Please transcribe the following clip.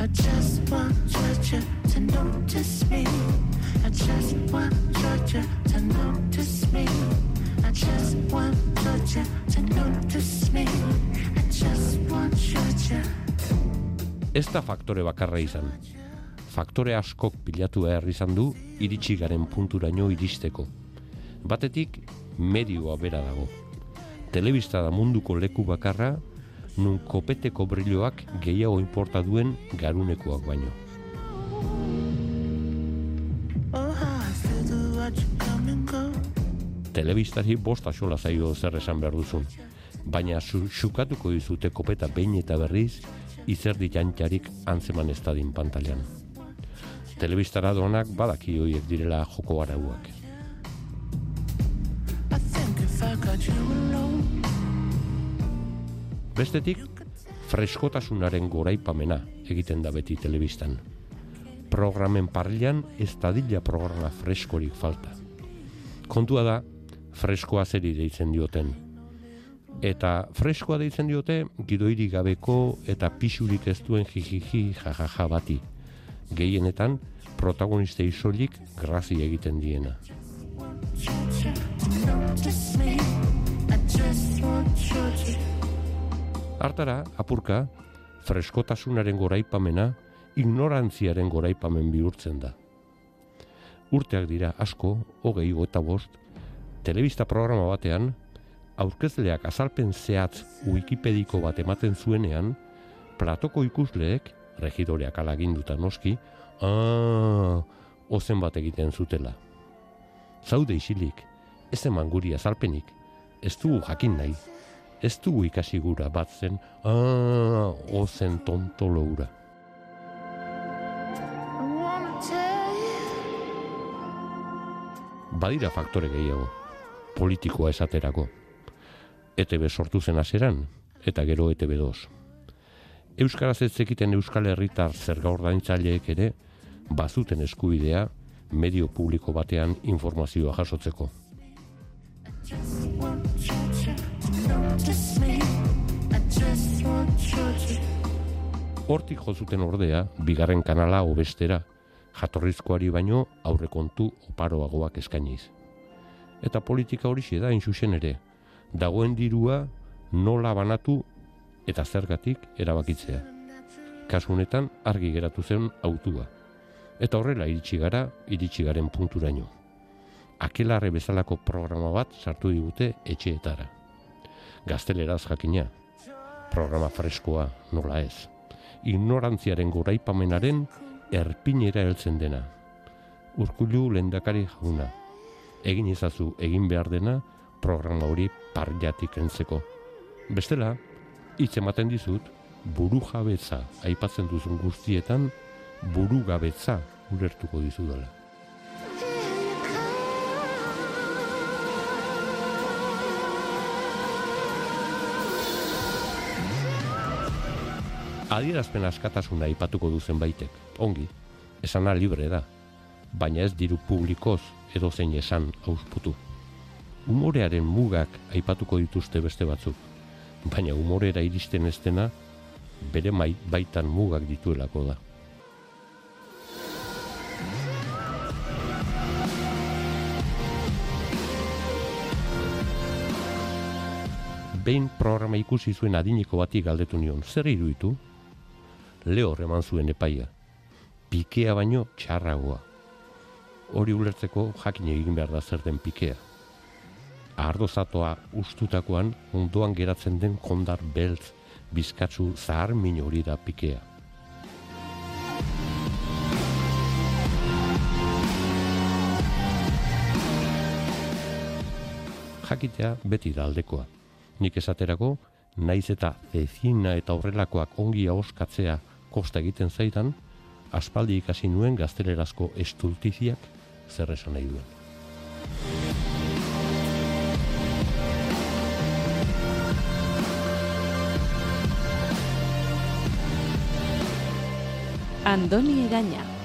I just want Georgia to notice me. I just want Georgia to notice me. I just want Georgia to notice me. I just want Georgia. Ez da faktore bakarra izan. Faktore askok pilatu behar izan du iritsi garen punturaino iristeko. Batetik, medioa bera dago. Telebista da munduko leku bakarra, nun kopeteko brilloak gehiago inporta duen garunekoak baino. Telebistari bosta sola zaio zer esan behar duzun. Baina su, sukatuko dizute kopeta behin eta berriz, izerdi jantxarik antzeman ez dadin pantalean. Telebistara doanak badaki hoiek direla joko arauak. I think if I got you alone, Bestetik, freskotasunaren goraipamena egiten da beti telebistan. Programen parrilan ez dadila programa freskorik falta. Kontua da, freskoa zeri deitzen dioten. Eta freskoa deitzen diote gidoiri gabeko eta pisurik ez duen jijiji jajaja bati. Gehienetan, protagonista isolik grazi egiten diena. Hartara, apurka, freskotasunaren goraipamena, ignorantziaren goraipamen bihurtzen da. Urteak dira asko, hogei eta bost, telebista programa batean, aurkezleak azalpen zehatz wikipediko bat ematen zuenean, platoko ikusleek, regidoreak alaginduta noski, ah, ozen bat egiten zutela. Zaude isilik, ez eman guri azalpenik, ez dugu jakin nahi, ez dugu ikasi gura bat zen, ah, ozen tontolo hura. Tell you. Badira faktore gehiago, politikoa esaterako. ETB sortu zen hasieran eta gero ETB 2. Euskaraz ez zekiten Euskal Herritar zerga ordaintzaileek ere bazuten eskubidea medio publiko batean informazioa jasotzeko. Hortik jo zuten ordea, bigarren kanala hobestera, jatorrizkoari baino aurrekontu oparoagoak eskainiz. Eta politika horixe da insusen ere, dagoen dirua nola banatu eta zergatik erabakitzea. Kasu honetan argi geratu zen autua. Eta horrela iritsi gara, iritsi garen punturaino. Akelarre bezalako programa bat sartu digute etxeetara. Gazteleraz jakina, programa freskoa nola ez. Ignorantziaren goraipamenaren erpinera heltzen dena. Urkulu lendakari jauna. Egin ezazu egin behar dena programa hori parjatik entzeko. Bestela, hitz ematen dizut, buru jabetza aipatzen duzun guztietan, buru gabetza ulertuko dizudala. Adierazpen askatasuna aipatuko duzen baitek, ongi, esana libre da, baina ez diru publikoz edo zein esan ausputu. Umorearen mugak aipatuko dituzte beste batzuk, baina umorera iristen ez dena bere mai, baitan mugak dituelako da. Behin programa ikusi zuen adineko bati galdetu nion, zer iruditu? Lehor eman zuen epaia. Pikea baino txarragoa. Hori ulertzeko jakin egin behar da zer den pikea. Ardozatoa ustutakoan ondoan geratzen den kondar beltz bizkatzu zahar min hori da pikea. Jakitea beti da aldekoa. Nik esaterako, naiz eta ezina eta horrelakoak ongi ahoskatzea kosta egiten zaidan, aspaldi ikasi nuen gaztelerazko estultiziak zer esan nahi duen. Andoni Egaña.